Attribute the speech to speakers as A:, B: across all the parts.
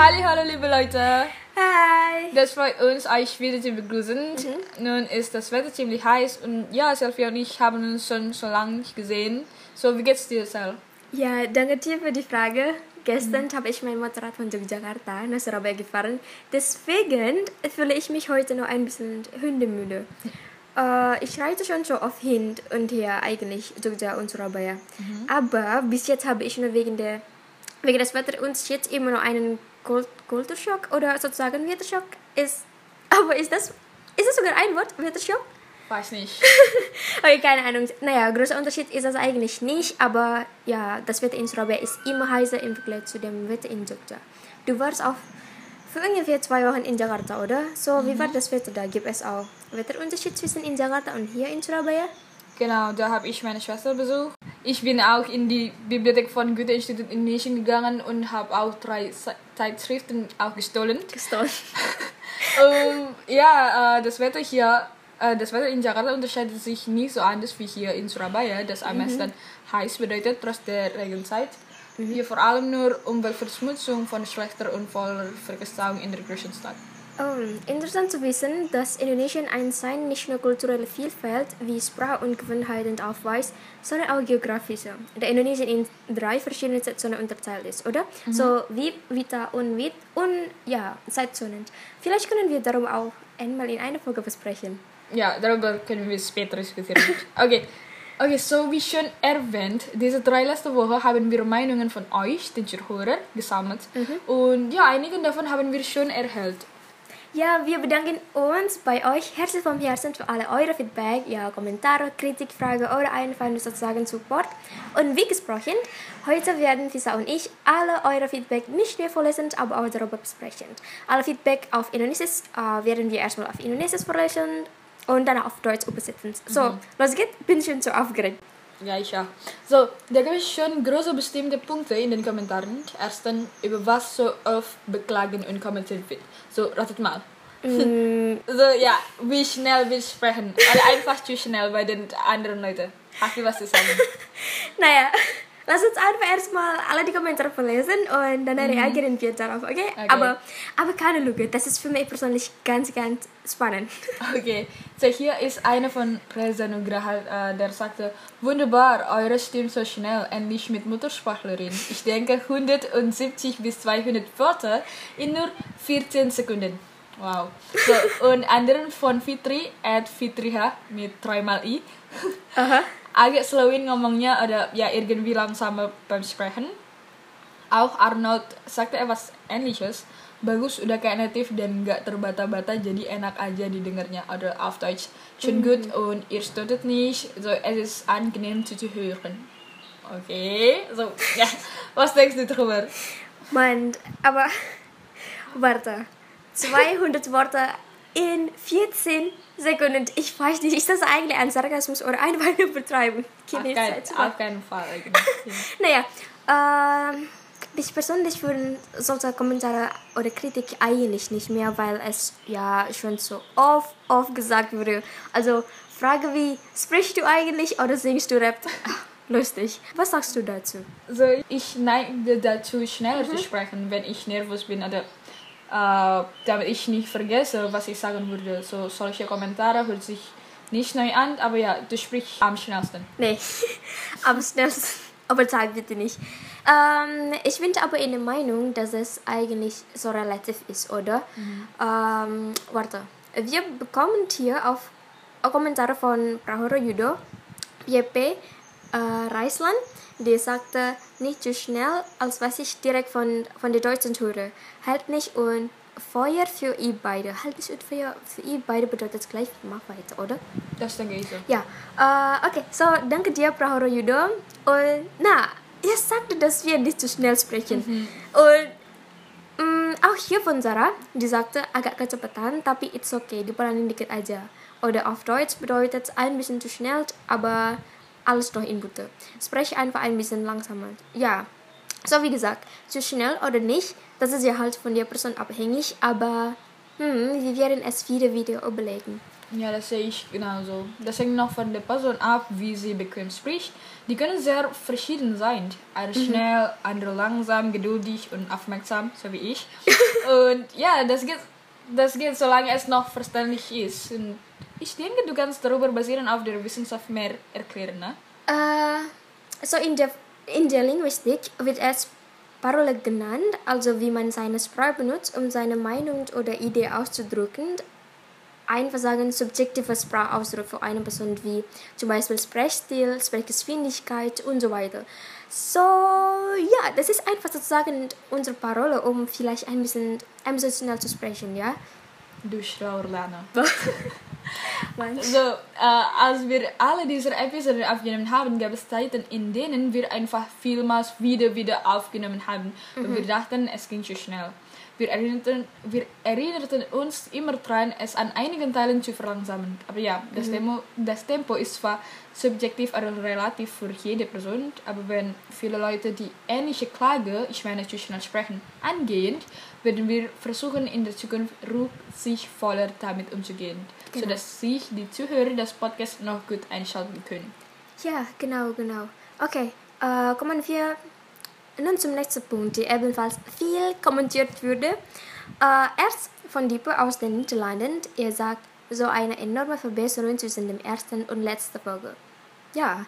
A: Hallo, hallo liebe Leute.
B: Hi.
A: Das freut uns, euch wieder zu begrüßen.
B: Mhm.
A: Nun ist das Wetter ziemlich heiß und ja, Selfie und ich haben uns schon so lange nicht gesehen. So, wie geht's dir, Sel?
B: Ja, danke dir für die Frage. Gestern habe ich mein Motorrad von Yogyakarta nach Surabaya gefahren. Deswegen fühle ich mich heute noch ein bisschen hundemüde. Äh, ich reite schon so oft hin und her eigentlich Jogja und Surabaya. Aber bis jetzt habe ich nur wegen der wegen des Wetterunterschieds immer noch einen Kult Kulturschock oder sozusagen Wetterschock ist. Aber ist das ist das sogar ein Wort Wetterschock?
A: Weiß nicht.
B: Okay, keine Ahnung. Naja, großer Unterschied ist das eigentlich nicht, aber ja, das Wetter in Surabaya ist immer heißer im Vergleich zu dem Wetter in Jogja. Du warst auch für ungefähr zwei Wochen in Jakarta, oder? So, wie war das Wetter da? Gibt es auch Wetterunterschied zwischen in Jakarta und hier in Surabaya?
A: Genau, da habe ich meine Schwester besucht. Ich bin auch in die Bibliothek von Goethe-Institut Indonesien gegangen und habe auch drei Ze- Zeitschriften auch gestohlen.
B: Gestohlen.
A: Ähm, ja, äh, das Wetter hier, äh, das Wetter in Jakarta unterscheidet sich nicht so anders wie hier in Surabaya, das am meisten heiß bedeutet, trotz der Regenzeit. Hier vor allem nur Umweltverschmutzung von schlechter und voller Verkehrstauung in der großen Stadt.
B: Oh, interessant zu wissen, dass Indonesien ein sein nicht nur kulturelle Vielfalt wie Sprache und Gewohnheiten aufweist, sondern auch geografische. Da Indonesien in drei verschiedene Zeitzonen unterteilt ist, oder? So wie Vita und Wit und ja, Zeitzonen. Vielleicht können wir darum auch einmal in einer Folge besprechen.
A: Ja, darüber können wir später diskutieren. Okay. Okay, so wie schon erwähnt, diese drei letzte Woche haben wir Meinungen von euch, den Zuhörern, gesammelt. Und ja, einige davon haben wir schon erhält.
B: Ja, wir bedanken uns bei euch herzlich vom Herzen für alle eure Feedback, ja, Kommentare, Kritik, Frage oder einfach nur sozusagen Support. Und wie gesprochen, heute werden Visa und ich alle eure Feedback nicht mehr vorlesen, aber auch darüber besprechen. Alle Feedback auf Indonesisch äh, werden wir erstmal auf Indonesisch vorlesen und dann auf Deutsch übersetzen. So, los geht's, bin schon so aufgeregt.
A: Ja, ich auch. So, da gibt es schon große bestimmte Punkte in den Kommentaren. Erstens, über was so oft beklagen und kommentiert wird. So, ratet mal. so, ja, wie schnell wir sprechen. Oder einfach zu schnell bei den anderen Leuten. Hast du was zu sagen?
B: Naja, lass uns einfach erstmal alle die Kommentare vorlesen und dann reagieren wir darauf, okay?
A: Okay.
B: Aber, aber keine Lüge, das ist für mich persönlich ganz, ganz spannend.
A: Okay, so hier ist eine von Reza Nugraha, äh, der sagte, wunderbar, eure stimmt so schnell, endlich mit Muttersprachlerin. Ich denke 170 bis 200 Wörter in nur 14 Sekunden. Wow. So, und anderen von Fitri, at Fitriha, mit dreimal i.
B: Aha.
A: Agak slowin ngomongnya ada ya irgendwie langsamer beim Sprechen. Auch Arnold sagte etwas ähnliches. Bagus udah kayak native dan nggak terbata-bata jadi enak aja didengarnya. Oder auf Deutsch. Schön gut und ihr stottet nicht. So, es ist angenehm zuzuhören. Okay, so, ja. Was denkst du drüber?
B: Mann, aber warte. 200 Worte in 14 Sekunden. Ich weiß nicht, ist das eigentlich ein Sarkasmus oder nur Übertreibung?
A: Auf, auf keinen Fall.
B: Naja, ähm, ich persönlich würde solche Kommentare oder Kritik eigentlich nicht mehr, weil es ja schon so oft, oft gesagt wurde. Also Frage wie, sprichst du eigentlich oder singst du Rap? Lustig. Was sagst du dazu?
A: So, ich neige dazu, schneller zu sprechen, wenn ich nervös bin oder äh, damit ich nicht vergesse, was ich sagen würde. So, solche Kommentare hört sich nicht neu an, aber ja, du sprichst am schnellsten.
B: Nee, am schnellsten. Aber sag bitte nicht. Ähm, ich bin aber in der Meinung, dass es eigentlich so relativ ist, oder? Ähm, warte. Wir bekommen hier auf Kommentare von Prahoro Yudo, JP äh, Reisland, der sagte, nicht zu schnell, als was ich direkt von, von den Deutschen höre. Halt nicht und Feuer für ihr beide. Halt nicht und Feuer für ihr beide bedeutet gleich, mach weiter, oder?
A: Das denke ich so.
B: Ja, äh, okay, so danke dir, Prahoro Yudo. Und na, ihr sagte, dass wir nicht zu schnell sprechen. Und mm, auch hier von Sarah, die sagte agak kecepatan, tapi it's okay, diperanin dikit aja. Oder auf Deutsch bedeutet ein bisschen zu schnell, aber alles noch in Butter. Spreche einfach ein bisschen langsamer. Ja, so wie gesagt, zu schnell oder nicht, das ist ja halt von der Person abhängig, aber hm, wir werden es wieder wieder überlegen.
A: Ja, das sehe ich genauso. Das hängt noch von der Person ab, wie sie bequem spricht. Die können sehr verschieden sein. Eine schnell, andere langsam, geduldig und aufmerksam, so wie ich. und ja, das geht, das geht, solange es noch verständlich ist. Und ich denke, du kannst darüber basieren auf der Wissenschaft mehr erklären, ne?
B: Äh, so in der, in der Linguistik wird es Parole genannt, also wie man seine Sprache benutzt, um seine Meinung oder Idee auszudrücken. Einfach sagen, subjektiver Sprachausdruck für eine Person wie zum Beispiel Sprechstil, Sprechgeschwindigkeit und so weiter. So, ja, das ist einfach sozusagen unsere Parole, um vielleicht ein bisschen emotional zu sprechen, ja?
A: Du schlauer Lana. So, äh, als wir alle diese Episoden aufgenommen haben, gab es Zeiten, in denen wir einfach vielmals wieder wieder aufgenommen haben. Und wir dachten, es ging zu schnell. Wir erinnerten, wir erinnerten uns immer daran, es an einigen Teilen zu verlangsamen. Aber ja, das, Tempo, das Tempo ist zwar subjektiv oder relativ für jede Person, aber wenn viele Leute die ähnliche Klage, ich meine schnell sprechen, angehen, werden wir versuchen, in der Zukunft rücksichtsvoller damit umzugehen,
B: Genau.
A: sodass sich die Zuhörer des Podcasts noch gut einschalten können.
B: Ja, genau, genau. Okay, äh, kommen wir nun zum nächsten Punkt, der ebenfalls viel kommentiert wurde. Äh, erst von Diepo aus den Niederlanden. Er sagt, so eine enorme Verbesserung zwischen dem ersten und letzten Folge. Ja,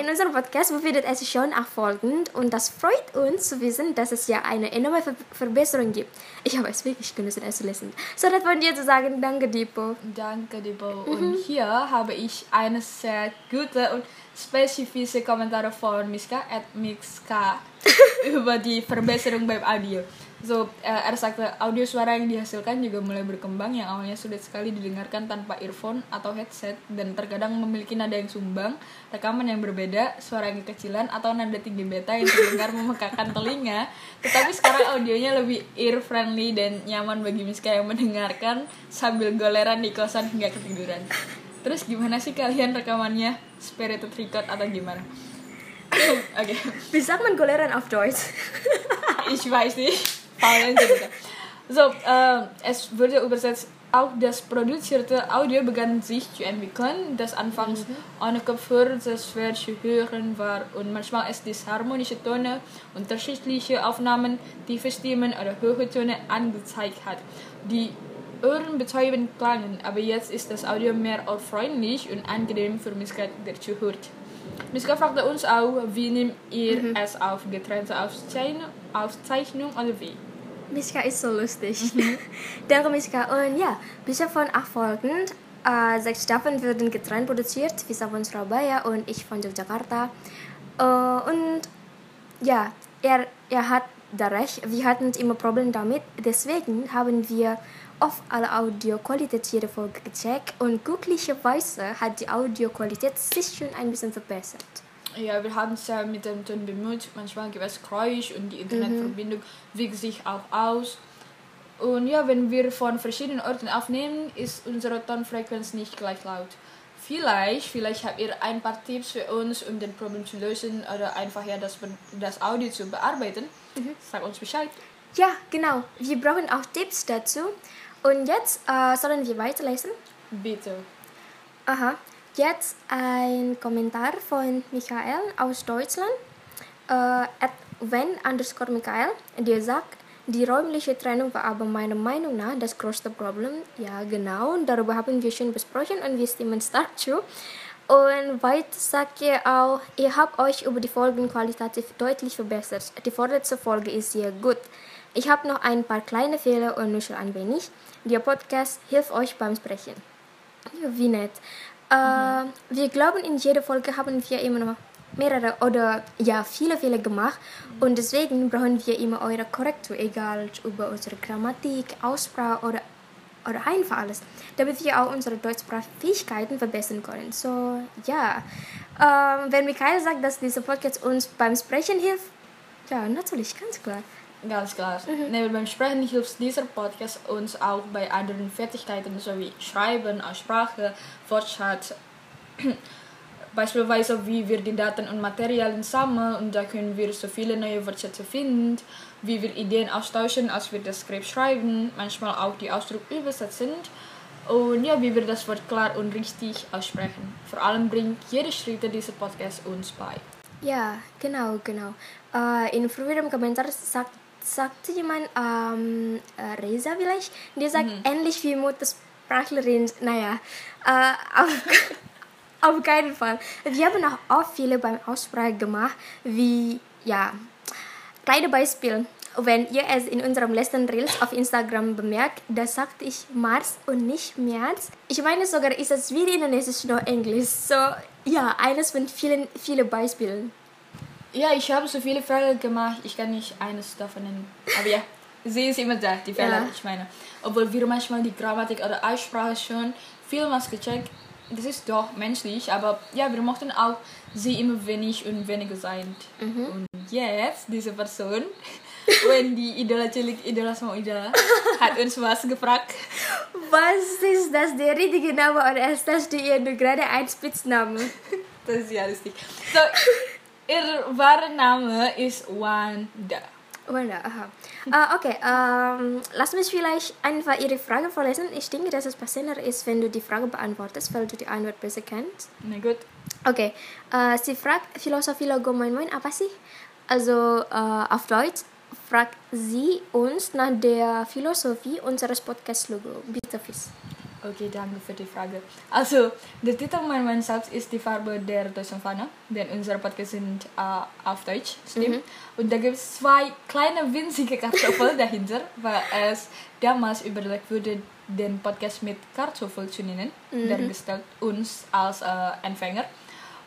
B: in unserem Podcast befindet es sich schon nachfolgend und das freut uns zu wissen, dass es ja eine enorme Ver Verbesserung gibt. Ich habe es wirklich genossen, es zu lesen. So, das wollen wir zu sagen. Danke, Diepo.
A: Danke, Debo. Und hier habe ich eine sehr gute und spezifische Kommentare von Miska at Mixka über die Verbesserung beim Audio. So, äh, er sagte, audio suara yang dihasilkan juga mulai berkembang yang awalnya sulit sekali didengarkan tanpa earphone atau headset dan terkadang memiliki nada yang sumbang, rekaman yang berbeda, suara yang kekecilan atau nada tinggi beta yang terdengar memekakan telinga. Tetapi sekarang audionya lebih ear friendly dan nyaman bagi Miska yang mendengarkan sambil goleran di kosan hingga ketiduran. Terus gimana sih kalian rekamannya? Spirited record atau gimana? Oke.
B: Wie sagt man Goleran auf Deutsch?
A: Ich weiß nicht. So, äh, es wurde übersetzt, auch das produzierte Audio begann sich zu entwickeln, das anfangs ohne Kopfhörer sehr schwer zu hören war und manchmal es disharmonische Töne, unterschiedliche Aufnahmen, tiefe Stimmen oder hohe Töne angezeigt hat, die ohrenbetäubend klangen, aber jetzt ist das Audio mehr freundlich und angenehm für Miska, der zuhört. Miska fragte uns auch, wie nehmt ihr es auf, getrennte Aufzeichnung, Aufzeichnung oder wie?
B: Miska ist so lustig. Danke, Miska. Und ja, bisher von nachfolgend. Äh, sechs Staffeln werden getrennt produziert. Visa von Surabaya und ich von Yogyakarta. Äh, und ja, er, er hat da recht. Wir hatten immer Probleme damit. Deswegen haben wir oft alle Audioqualität jede Folge gecheckt. Und glücklicherweise hat die Audioqualität sich schon ein bisschen verbessert.
A: Ja, wir haben es ja mit dem Ton bemüht. Manchmal gibt es Geräusch und die Internetverbindung wiegt sich auch aus. Und ja, wenn wir von verschiedenen Orten aufnehmen, ist unsere Tonfrequenz nicht gleich laut. Vielleicht, vielleicht habt ihr ein paar Tipps für uns, um den Problem zu lösen oder einfach ja das, das Audio zu bearbeiten. Sag uns Bescheid.
B: Ja, genau. Wir brauchen auch Tipps dazu. Und jetzt äh, sollen wir weiterlesen.
A: Bitte.
B: Aha. Jetzt ein Kommentar von Michael aus Deutschland. Äh, wenn underscore Michael. Der sagt, die räumliche Trennung war aber meiner Meinung nach das größte Problem. Ja, genau. Darüber haben wir schon besprochen und wir stimmen stark zu. Und weiter sagt ihr auch, ihr habt euch über die Folgen qualitativ deutlich verbessert. Die vorletzte Folge ist sehr gut. Ich habe noch ein paar kleine Fehler und nuschel ein wenig. Der Podcast hilft euch beim Sprechen. Wie nett. Äh, wir glauben, in jeder Folge haben wir immer noch mehrere oder ja, viele Fehler gemacht und deswegen brauchen wir immer eure Korrektur, egal über unsere Grammatik, Aussprache oder, oder einfach alles, damit wir auch unsere Deutschsprachfähigkeiten verbessern können. So, ja. Ähm, wenn Michael sagt, dass dieser Podcast uns beim Sprechen hilft, ja, natürlich, ganz klar.
A: Ganz klar. Neben beim Sprechen hilft dieser Podcast uns auch bei anderen Fertigkeiten sowie Schreiben, Aussprache, Wortschatz. Beispielsweise wie wir die Daten und Materialien sammeln und da können wir so viele neue Wortschätze finden, wie wir Ideen austauschen, als wir das Skript schreiben, manchmal auch die Ausdruck übersetzen Und ja, wie wir das Wort klar und richtig aussprechen. Vor allem bringt jede Schritte dieser Podcast uns bei.
B: Ja, genau, genau. Äh, in früheren Kommentaren sagt, sagte jemand, ähm, äh, Reza vielleicht, der sagt ähnlich wie Muttersprachlerin. Naja, äh, auf, auf keinen Fall. Wir haben auch oft viele beim Aussprache gemacht, wie, ja, kleine Beispiel. Wenn ihr es in unserem letzten Reels auf Instagram bemerkt, da sagte ich Mars und nicht März. Ich meine sogar, ist es wie Indonesisch noch Englisch. So, ja, eines von vielen, vielen Beispielen.
A: Ja, ich habe so viele Fälle gemacht, ich kann nicht eines davon nennen. Aber ja, sie ist immer da, die Fälle,
B: Ja.
A: ich meine. Obwohl wir manchmal die Grammatik oder Aussprache schon vielmals gecheckt, das ist doch menschlich, aber ja, wir mochten auch sie immer wenig und weniger sein. Und jetzt, diese Person, wenn die Idola cilik Idola sama Idola, hat uns was gefragt.
B: Was ist das der richtige Name oder ist das die nur gerade ein Spitzname?
A: Das ist ja lustig. So, ihr wahre Name ist Wanda.
B: Wanda, aha. Äh, okay, ähm, lass mich vielleicht einfach Ihre Frage vorlesen. Ich denke, dass es passender ist, wenn du die Frage beantwortest, weil du die Antwort besser kennst.
A: Na gut.
B: Okay, äh, sie fragt, Philosophie Logo Moin Moin, apa sih? Also äh, auf Deutsch fragt sie uns nach der Philosophie unseres Podcast-Logo. Bitte, Fis.
A: Okay, danke für die Frage. Also, der Titel mein mein selbst ist die Farbe der deutschen Fahne, denn unsere Podcasts sind äh, auf Deutsch, stimmt? Und da gibt es zwei kleine winzige Kartoffeln dahinter, weil es damals überlegt wurde, den Podcast mit Kartoffel zu nennen, der gestellt uns als äh, Anfänger.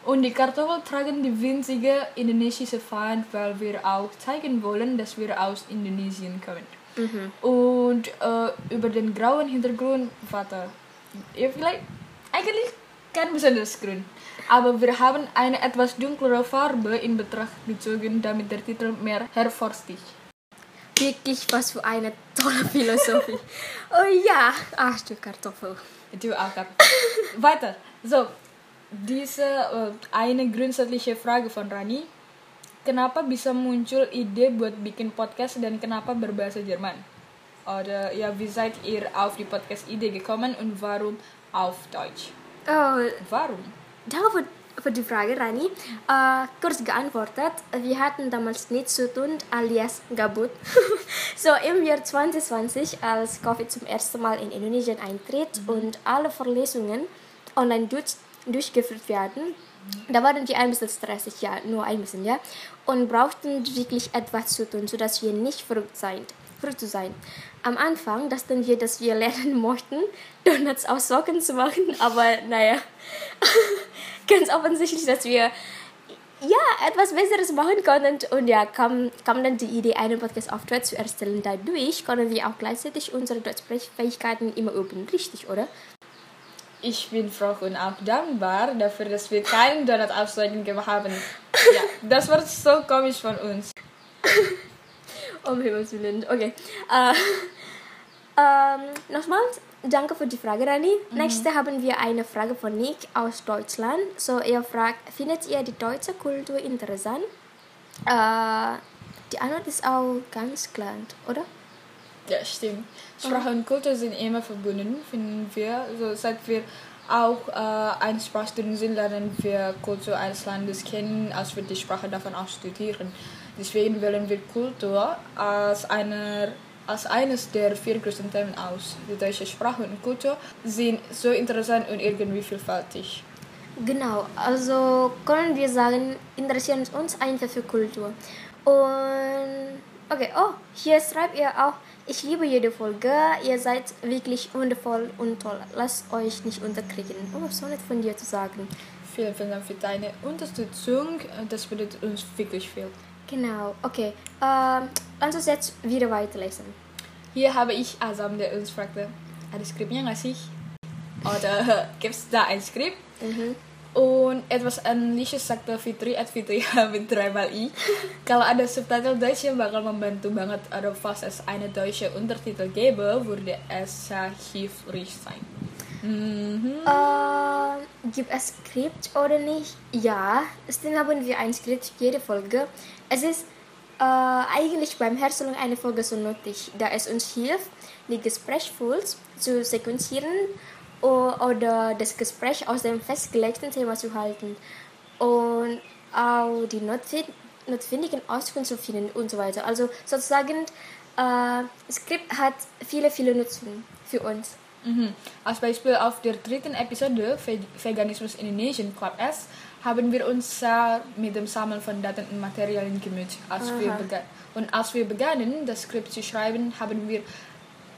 A: Und die Kartoffeln tragen die winzige indonesische Fahne, weil wir auch zeigen wollen, dass wir aus Indonesien kommen. Und äh, über den grauen Hintergrund, warte, ja, vielleicht eigentlich kein besonderes Grün. Aber wir haben eine etwas dunklere Farbe in Betracht gezogen, damit der Titel mehr hervorsticht.
B: Wirklich was für eine tolle Philosophie. oh ja, ach du Kartoffel.
A: Itu akar. Weiter. So, diese äh, eine grundsätzliche Frage von Rani. Kenapa bisa muncul ide buat bikin podcast dan kenapa berbahasa Jerman? Oder ja, wie seid ihr auf die Podcast-Idee gekommen und warum auf Deutsch?
B: Oh,
A: Warum?
B: Danke für, für die Frage, Rani. Äh, kurz geantwortet, wir hatten damals nichts zu tun, alias gabut. so im Jahr 2020, als Covid zum ersten Mal in Indonesien eintritt und alle Vorlesungen online durch, durchgeführt werden, da waren wir ein bisschen stressig, ja, nur ein bisschen, ja, und brauchten wirklich etwas zu tun, sodass wir nicht verrückt verrückt zu sein. Am Anfang dachten wir, dass wir lernen möchten, Donuts aus Socken zu machen, aber naja, ganz offensichtlich, dass wir ja, etwas Besseres machen konnten und ja, kam, kam dann die Idee, einen Podcast auf Deutsch zu erstellen. Dadurch können wir auch gleichzeitig unsere Deutschsprechfähigkeiten immer üben, richtig, oder?
A: Ich bin froh und auch dankbar dafür, dass wir keinen Donut aufzeigen haben. Ja, das war so komisch von uns.
B: Um Himmels Willen. Okay. Äh, ähm, nochmals, danke für die Frage, Rani. Nächste haben wir eine Frage von Nick aus Deutschland. So, er fragt, findet ihr die deutsche Kultur interessant? Äh, die Antwort ist auch ganz klar, oder?
A: Ja, stimmt. Sprache und Kultur sind immer verbunden, finden wir. So, seit wir auch äh, ein Sprachstudent sind, lernen wir Kultur eines Landes kennen, als wir die Sprache davon auch studieren. Deswegen wählen wir Kultur als, einer, als eines der vier größten Themen aus. Die deutsche Sprache und Kultur sind so interessant und irgendwie vielfältig.
B: Genau, also können wir sagen, interessieren uns einfach für Kultur. Und okay, oh, hier schreibt ihr auch, ich liebe jede Folge, ihr seid wirklich wundervoll und toll. Lasst euch nicht unterkriegen. Oh, so nett von dir zu sagen.
A: Vielen, vielen Dank für deine Unterstützung. Das bedeutet uns wirklich viel.
B: Genau, okay. Ähm, lass uns jetzt wieder weiterlesen.
A: Hier habe ich Azam, der uns fragte, ada skripnya nggak sih? Oder gibt es da ein Skript? Und etwas ähnliches sagte Fitri at Fitri mit dreimal i. Kalau ada Subtitle Deutsch yang bakal membantu banget. Oder falls es eine deutsche Untertitel gäbe, würde es sehr hilfreich sein. Mhm.
B: Ähm, gibt es Skript oder nicht? Ja, deswegen haben wir ein Skript für jede Folge. Es ist äh, eigentlich beim Herstellung einer Folge so nötig, da es uns hilft, die Gesprächsfluss zu sequenzieren oder das Gespräch aus dem festgelegten Thema zu halten und auch die notwendigen Auskunft zu finden und so weiter. Also sozusagen, äh, Skript hat viele, viele Nutzen für uns.
A: Mhm. Als Beispiel auf der dritten Episode Ve Veganismus Indonesian Club S haben wir uns sehr mit dem Sammeln von Daten und Materialien gemüht. Als wir
B: Aha.
A: und als wir begannen, das Skript zu schreiben, haben wir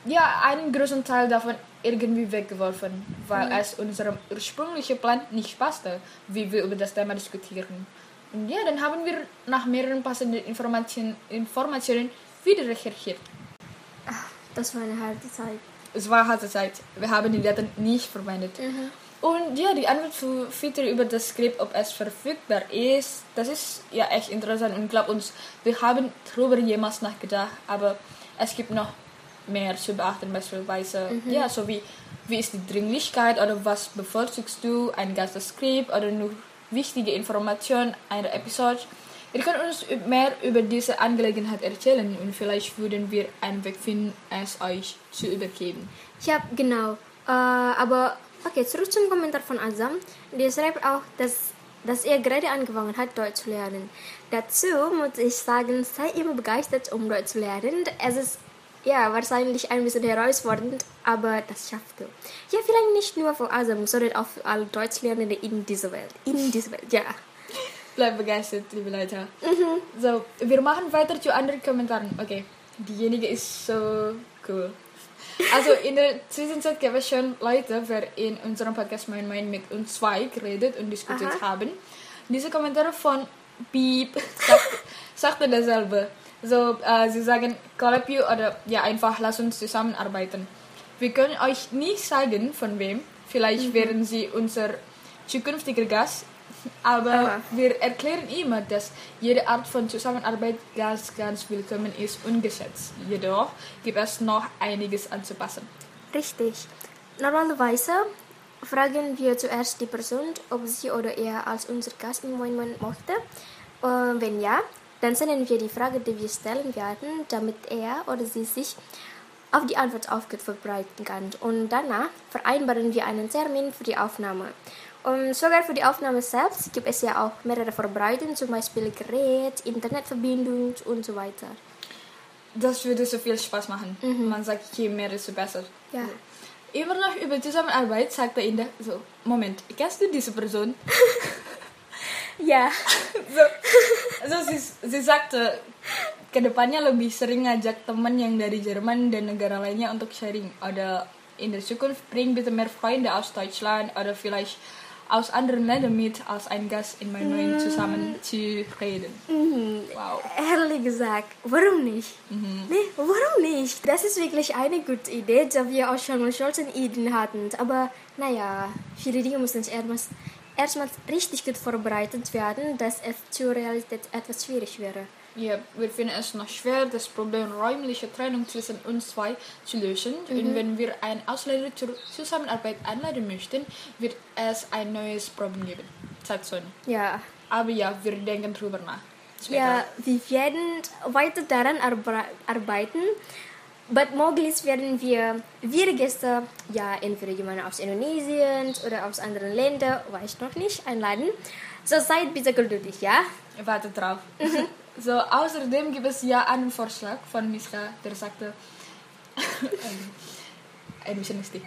A: ja einen großen Teil davon irgendwie weggeworfen, weil es unserem ursprünglichen Plan nicht passte, wie wir über das Thema diskutieren. Und ja, dann haben wir nach mehreren passenden Informationen, Informationen wieder recherchiert.
B: Das war eine harte Zeit.
A: Es war harte Zeit. Wir haben die Daten nicht verwendet. Und ja, die Antwort für Fitter über das Skript, ob es verfügbar ist, das ist ja echt interessant. Und glaub uns, wir haben darüber jemals nachgedacht, aber es gibt noch mehr zu beachten, beispielsweise, ja, so wie, wie ist die Dringlichkeit oder was bevorzugst du, ein ganzes Skript oder nur wichtige Informationen einer Episode. Ihr könnt uns mehr über diese Angelegenheit erzählen und vielleicht würden wir einen Weg finden, es euch zu übergeben.
B: Ja, genau. Äh, aber okay, zurück zum Kommentar von Azam. Der schreibt auch, dass, dass er gerade angefangen hat, Deutsch zu lernen. Dazu muss ich sagen, sei immer begeistert, um Deutsch zu lernen. Es ist ja wahrscheinlich ein bisschen herausfordernd, aber das schafft du. Ja, vielleicht nicht nur für Azam, sondern auch für alle Deutschlernende in dieser Welt. In dieser Welt, ja.
A: Bleib begeistert, liebe Leute. So, wir machen weiter zu anderen Kommentaren. Okay, diejenige ist so cool. Also in der Zwischenzeit gab es schon Leute, die in unserem Podcast Mein Mein mit uns zwei geredet und diskutiert
B: Aha.
A: haben. Diese Kommentare von Beep sagt, sagte dasselbe. So, äh, sie sagen, collab you oder ja einfach lass uns zusammenarbeiten. Wir können euch nicht sagen, von wem. Vielleicht wären sie unser zukünftiger Gast. Aber
B: Aha.
A: wir erklären immer, dass jede Art von Zusammenarbeit ganz, ganz willkommen ist und geschätzt. Jedoch gibt es noch einiges anzupassen.
B: Richtig. Normalerweise fragen wir zuerst die Person, ob sie oder er als unser Gast im Moin Moin möchte. Äh, wenn ja, dann senden wir die Frage, die wir stellen werden, damit er oder sie sich auf die Antwort aufgeht vorbereiten kann. Und danach vereinbaren wir einen Termin für die Aufnahme. Und sogar für die Aufnahme selbst gibt es ja auch mehrere Vorbereitungen, zum Beispiel Gerät, Internetverbindung und so weiter.
A: Das würde so viel Spaß machen. Man sagt, je mehr, desto besser.
B: Ja.
A: Immer noch über Zusammenarbeit sagte Indah so, Moment, kennst du diese Person?
B: Ja.
A: so, so sie, sie sagte ke depannya lebih sering ngajak teman yang dari Jerman dan negara lainnya untuk sharing. Oder in der Zukunft bring bitte mehr Freunde aus Deutschland oder vielleicht aus anderen Ländern mit als ein Gast in mein Neuen zusammen zu reden. Wow.
B: Ehrlich gesagt, warum nicht? Nee, warum nicht? Das ist wirklich eine gute Idee, da wir auch schon mal Ideen hatten. Aber naja, viele Dinge müssen erstmal, erstmal richtig gut vorbereitet werden, dass es zur Realität etwas schwierig wäre.
A: Ja, wir finden es noch schwer, das Problem räumliche Trennung zwischen uns zwei zu lösen. Und wenn wir einen Ausländer zur Zusammenarbeit einladen möchten, wird es ein neues Problem geben. Sagt Sonny.
B: Ja.
A: Aber ja, wir denken drüber nach.
B: Ja, wir werden weiter daran arbe arbeiten. But möglichst werden wir wir Gäste, ja, entweder jemanden aus Indonesien oder aus anderen Ländern, weiß noch nicht, einladen. So seid bitte geduldig, ja?
A: Warte drauf. So, außerdem gibt es ja einen Vorschlag von Miska, der sagte, lustig.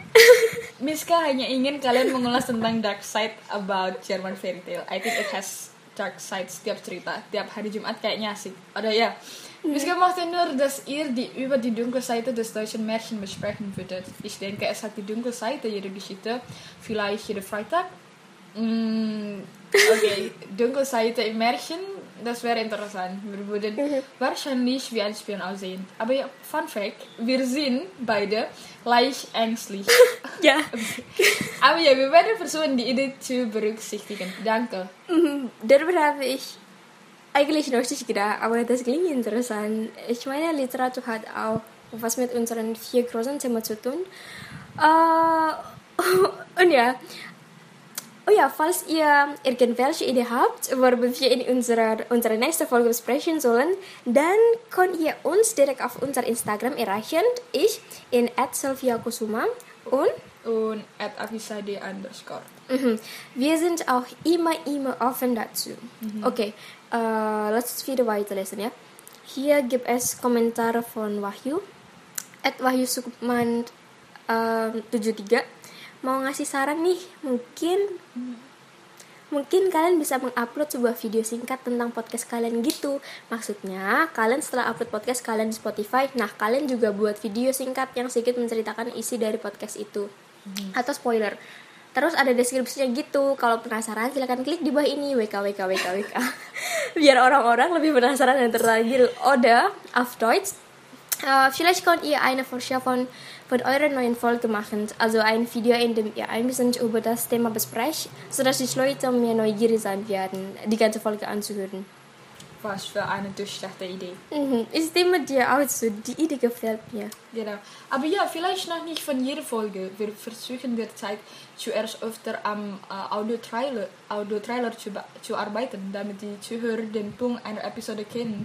A: Miska hanya ingin kalian mengulas tentang dark side about German fairy tale. I think it has dark side setiap cerita. Tiap hari Jumat kayaknya asik. Oder ja. Miska möchte nur, dass ihr die, über die dunkle Seite des deutschen Märchen besprechen würdet. Ich denke, es hat die dunkle Seite jeder Geschichte. Vielleicht jeder Freitag. Mm, okay, dunkle Seite im Märchen, das wäre interessant. Wir würden wahrscheinlich wie ein Spion aussehen. Aber ja, Fun Fact, wir sind beide leicht ängstlich.
B: Ja.
A: Aber ja, wir werden versuchen, die Idee zu berücksichtigen. Danke.
B: Mhm, Darüber habe ich eigentlich noch nicht gedacht, aber das klingt interessant. Ich meine, Literatur hat auch was mit unseren vier großen Themen zu tun. Äh, und ja, Oh ja, falls ihr irgendwelche Idee habt, worüber wir in unserer, unserer nächsten Folge besprechen sollen, dann könnt ihr uns direkt auf unser Instagram erreichen. Ich in @sylvia_kusuma und
A: Und at underscore.
B: Mhm. Wir sind auch immer, immer offen dazu. Okay, äh, lass uns wieder weiterlesen, ya. Hier gibt es Kommentare von Wahyu. At Wahyu Sukman ähm, 73 mau ngasih saran nih mungkin mungkin kalian bisa mengupload sebuah video singkat tentang podcast kalian gitu. Maksudnya kalian setelah upload podcast kalian di Spotify nah kalian juga buat video singkat yang sedikit menceritakan isi dari podcast itu. Atau spoiler. Terus ada deskripsinya gitu. Kalau penasaran silahkan klik di bawah ini. Wk wk wk wk biar orang-orang lebih penasaran dan tertarik oder auf Deutsch Äh, vielleicht könnt ihr eine Vorschau von, eurer neuen Folge machen, also ein Video, in dem ihr ein bisschen über das Thema besprecht, sodass die Leute mehr neugierig sein werden, die ganze Folge anzuhören.
A: Was für eine durchdachte Idee.
B: Mhm. Ich stimme dir auch zu, die Idee gefällt mir.
A: Genau. Aber ja, vielleicht noch nicht von jeder Folge. Wir versuchen derzeit zuerst öfter am äh, Audio-Trailer Audio -Trailer zu, zu arbeiten, damit die Zuhörer den Punkt einer Episode kennen.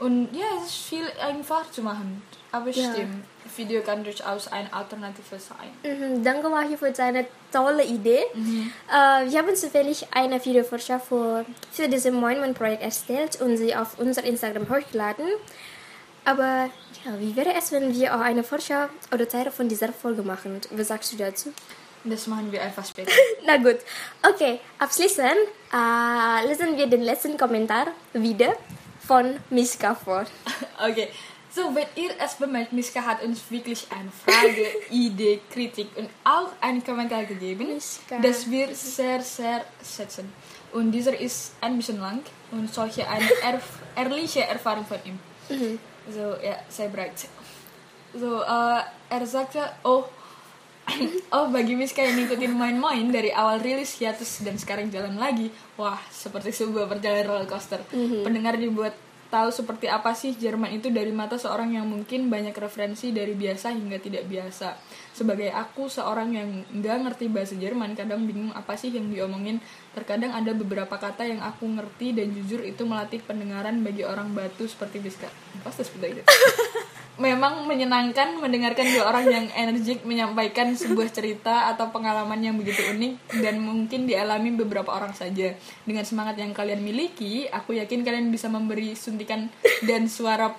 A: Und ja, es ist viel einfacher zu machen. Aber
B: Ja.
A: stimmt, Video kann durchaus eine Alternative sein.
B: Mhm. Danke Wahyu für deine tolle Idee. Äh, wir haben zufällig eine Videovorschau für, für dieses Moin Moin Projekt erstellt und sie auf unser Instagram hochgeladen. Aber ja, wie wäre es, wenn wir auch eine Vorschau oder Teile von dieser Folge machen? Was sagst du dazu?
A: Das machen wir einfach später.
B: Na gut. Okay, abschließend äh, lesen wir den letzten Kommentar wieder von Miska vor.
A: Okay, so wenn ihr es bemerkt, Miska hat uns wirklich eine Frage, Idee, Kritik und auch einen Kommentar gegeben,
B: Miska.
A: das wir sehr, sehr schätzen. Und dieser ist ein bisschen lang und solche eine erf ehrliche Erfahrung von ihm. So, ja, saya bereit. So, äh, er sagte, oh, oh bagi Miska yang ngikutin main-main dari awal rilis hiatus dan sekarang jalan lagi, wah seperti sebuah perjalanan roller coaster. Pendengar dibuat tahu seperti apa sih Jerman itu dari mata seorang yang mungkin banyak referensi dari biasa hingga tidak biasa. Sebagai aku seorang yang nggak ngerti bahasa Jerman, kadang bingung apa sih yang diomongin. Terkadang ada beberapa kata yang aku ngerti dan jujur itu melatih pendengaran bagi orang batu seperti Miska. Pasti seperti itu. Memang menyenangkan mendengarkan dua orang yang energik menyampaikan sebuah cerita atau pengalaman yang begitu unik dan mungkin dialami beberapa orang saja. Dengan semangat yang kalian miliki, aku yakin kalian bisa memberi suntikan dan suara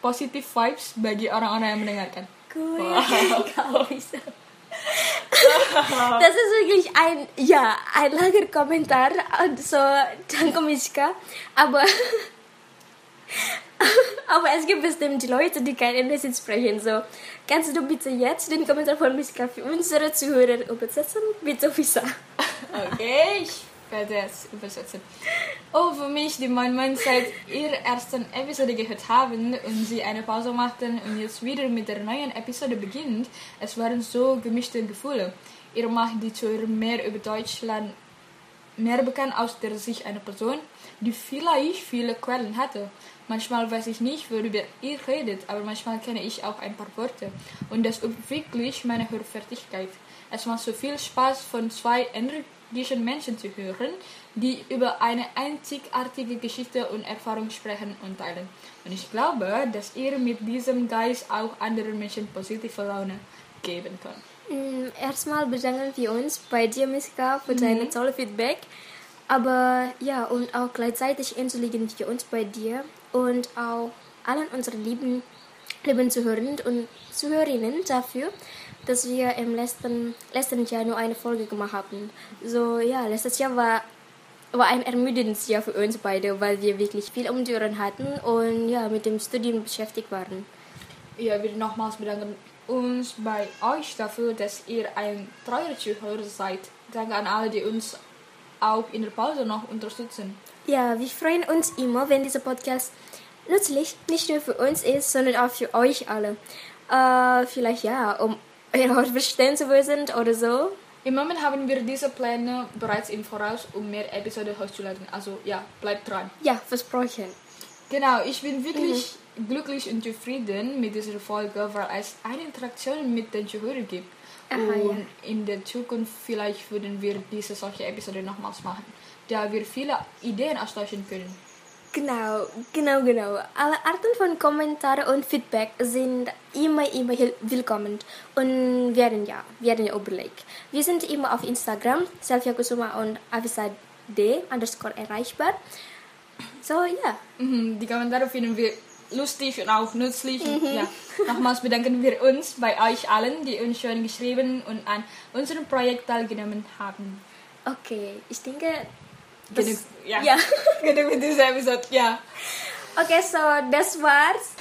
A: positif vibes bagi orang-orang yang mendengarkan.
B: Cool. Kau bisa. Das ist wirklich ein, ja, ein langer Kommentar. Also, danke Miska. Aber, aber es gibt bestimmt Leute, die kein Englisch sprechen. So, kannst du bitte jetzt den Kommentar von Miska für unsere Zuhörer übersetzen? Bitte, Visa.
A: Okay, ich werde es übersetzen. Oh, für mich, die Moin Moin seit ihrer ersten Episode gehört haben und sie eine Pause machten und jetzt wieder mit der neuen Episode beginnt, es waren so gemischte Gefühle. Ihr macht die Zuhörer mehr über Deutschland mehr bekannt aus der Sicht einer Person, die vielleicht viele Quellen hatte. Manchmal weiß ich nicht, worüber ihr redet, aber manchmal kenne ich auch ein paar Worte. Und das wirklich meine Hörfertigkeit. Es macht so viel Spaß, von zwei energischen Menschen zu hören, die über eine einzigartige Geschichte und Erfahrung sprechen und teilen. Und ich glaube, dass ihr mit diesem Geist auch anderen Menschen positive Laune geben könnt.
B: Mm, Erstmal bedanken wir uns bei dir, Miska, für deine tolle Feedback. Aber ja, und auch gleichzeitig entschuldigen wir uns bei dir und auch allen unseren lieben, lieben Zuhörern und Zuhörerinnen dafür, dass wir im letzten, letzten Jahr nur eine Folge gemacht haben. So, ja, letztes Jahr war, war ein ermüdendes Jahr für uns beide, weil wir wirklich viel um die Ohren hatten und ja, mit dem Studium beschäftigt waren.
A: Ja, wir nochmals bedanken uns bei euch dafür, dass ihr ein treuer Zuhörer seid. Danke an alle, die uns auch in der Pause noch unterstützen.
B: Ja, wir freuen uns immer, wenn dieser Podcast nützlich nicht nur für uns ist, sondern auch für euch alle. Äh, vielleicht ja, um euer Verstehen zu wissen oder so.
A: Im Moment haben wir diese Pläne bereits im Voraus, um mehr Episoden hochzuladen. Also ja, bleibt dran.
B: Ja, versprochen.
A: Genau, ich bin wirklich glücklich und zufrieden mit dieser Folge, weil es eine Interaktion mit den Zuhörern gibt.
B: Aha,
A: und in der Zukunft vielleicht würden wir diese solche Episode nochmals machen, da wir viele Ideen austauschen können.
B: Genau, genau, genau. Alle Arten von Kommentaren und Feedback sind immer, immer willkommen und werden ja, werden ja überlegt. Wir sind immer auf Instagram, Selvia Kusuma und Avisa D underscore erreichbar. So, ja.
A: Mhm, Die Kommentare finden wir lustig und auch nützlich. Mhm. Und ja, nochmals bedanken wir uns bei euch allen, die uns schon geschrieben und an unserem Projekt teilgenommen haben.
B: Okay, ich denke.
A: Genug, ja.
B: ja.
A: Genug mit dieser Episode, ja.
B: Okay, so das war's.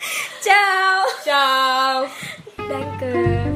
B: Ciao. Ciao. Danke.